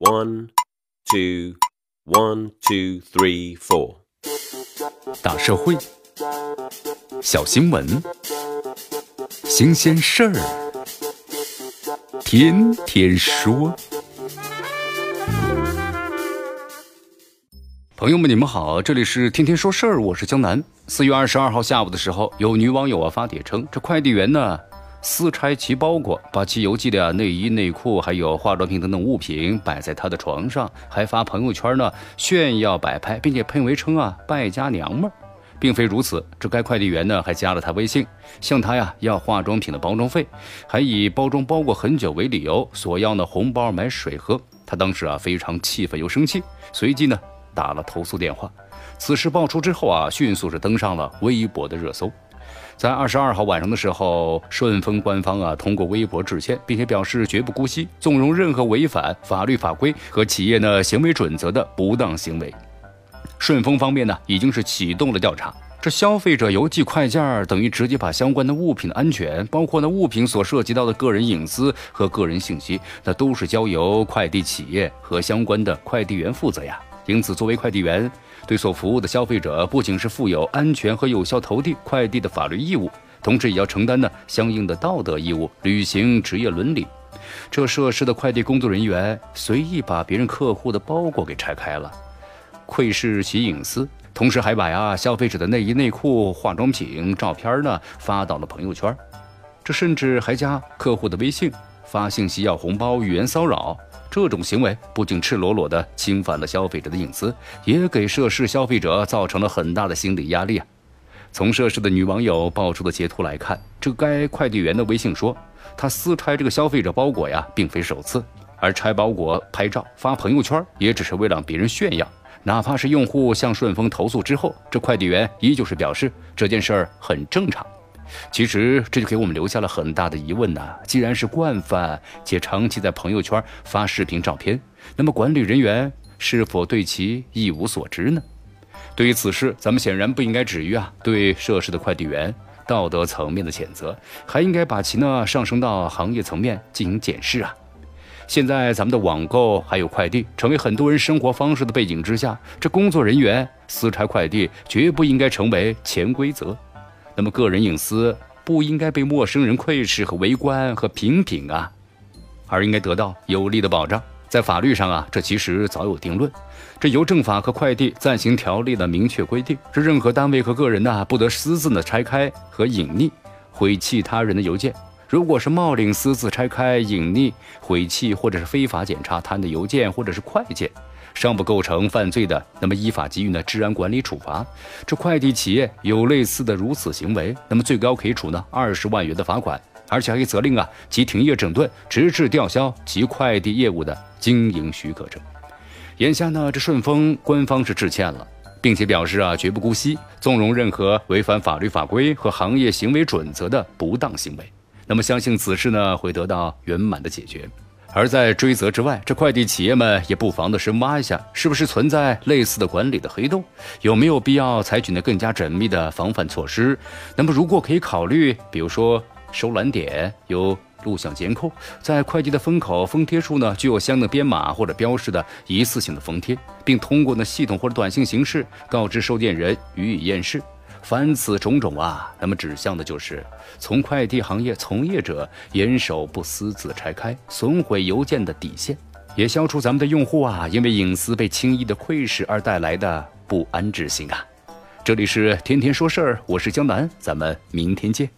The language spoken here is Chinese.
One, two, one, two, three, four。大社会，小新闻，新鲜事儿，天天说。朋友们，你们好，这里是天天说事儿，我是江南。四月二十二号下午的时候，有女网友啊发帖称，这快递员呢私拆其包裹，把其邮寄的内衣、内裤还有化妆品等等物品摆在他的床上，还发朋友圈呢炫耀摆拍，并且配文称啊败家娘们儿。并非如此，这该快递员呢还加了他微信，向他呀要化妆品的包装费，还以包装包裹很久为理由索要呢红包买水喝。他当时啊非常气愤又生气，随即呢。打了投诉电话，此事爆出之后啊，迅速是登上了微博的热搜。在二十二号晚上的时候，顺丰官方啊通过微博致歉，并且表示绝不姑息、纵容任何违反法律法规和企业呢行为准则的不当行为。顺丰方面呢已经是启动了调查，这消费者邮寄快件等于直接把相关的物品的安全，包括呢物品所涉及到的个人隐私和个人信息，那都是交由快递企业和相关的快递员负责呀。因此，作为快递员，对所服务的消费者，不仅是负有安全和有效投递快递的法律义务，同时也要承担呢相应的道德义务，履行职业伦理。这涉事的快递工作人员随意把别人客户的包裹给拆开了，窥视其隐私，同时还把呀消费者的内衣内裤、化妆品照片呢发到了朋友圈，这甚至还加客户的微信，发信息要红包，语言骚扰。这种行为不仅赤裸裸地侵犯了消费者的隐私，也给涉事消费者造成了很大的心理压力啊！从涉事的女网友爆出的截图来看，这该快递员的微信说，他私拆这个消费者包裹呀，并非首次，而拆包裹拍照发朋友圈，也只是为了让别人炫耀。哪怕是用户向顺丰投诉之后，这快递员依旧是表示这件事儿很正常。其实这就给我们留下了很大的疑问呐。既然是惯犯，且长期在朋友圈发视频照片，那么管理人员是否对其一无所知呢？对于此事，咱们显然不应该止于啊对涉事的快递员道德层面的谴责，还应该把其呢上升到行业层面进行检视啊。现在咱们的网购还有快递成为很多人生活方式的背景之下，这工作人员私拆快递绝不应该成为潜规则。那么，个人隐私不应该被陌生人窥视和围观和评品啊，而应该得到有力的保障。在法律上啊，这其实早有定论。这邮政法和快递暂行条例的明确规定，是任何单位和个人呢，不得私自的拆开和隐匿、毁弃他人的邮件。如果是冒领、私自拆开、隐匿、毁弃，或者是非法检查他的邮件或者是快件。尚不构成犯罪的，那么依法给予呢治安管理处罚。这快递企业有类似的如此行为，那么最高可以处呢二十万元的罚款，而且还可以责令啊其停业整顿，直至吊销其快递业务的经营许可证。眼下呢，这顺丰官方是致歉了，并且表示啊绝不姑息、纵容任何违反法律法规和行业行为准则的不当行为。那么相信此事呢会得到圆满的解决。而在追责之外，这快递企业们也不妨的深挖一下，是不是存在类似的管理的黑洞，有没有必要采取呢更加缜密的防范措施？那么，如果可以考虑，比如说收揽点有录像监控，在快递的封口、封贴处呢具有相应的编码或者标识的一次性的封贴，并通过呢系统或者短信形式告知收件人予以验视。凡此种种啊，那么指向的就是从快递行业从业者严守不私自拆开、损毁邮件的底线，也消除咱们的用户啊因为隐私被轻易的窥视而带来的不安之心啊。这里是天天说事儿，我是江南，咱们明天见。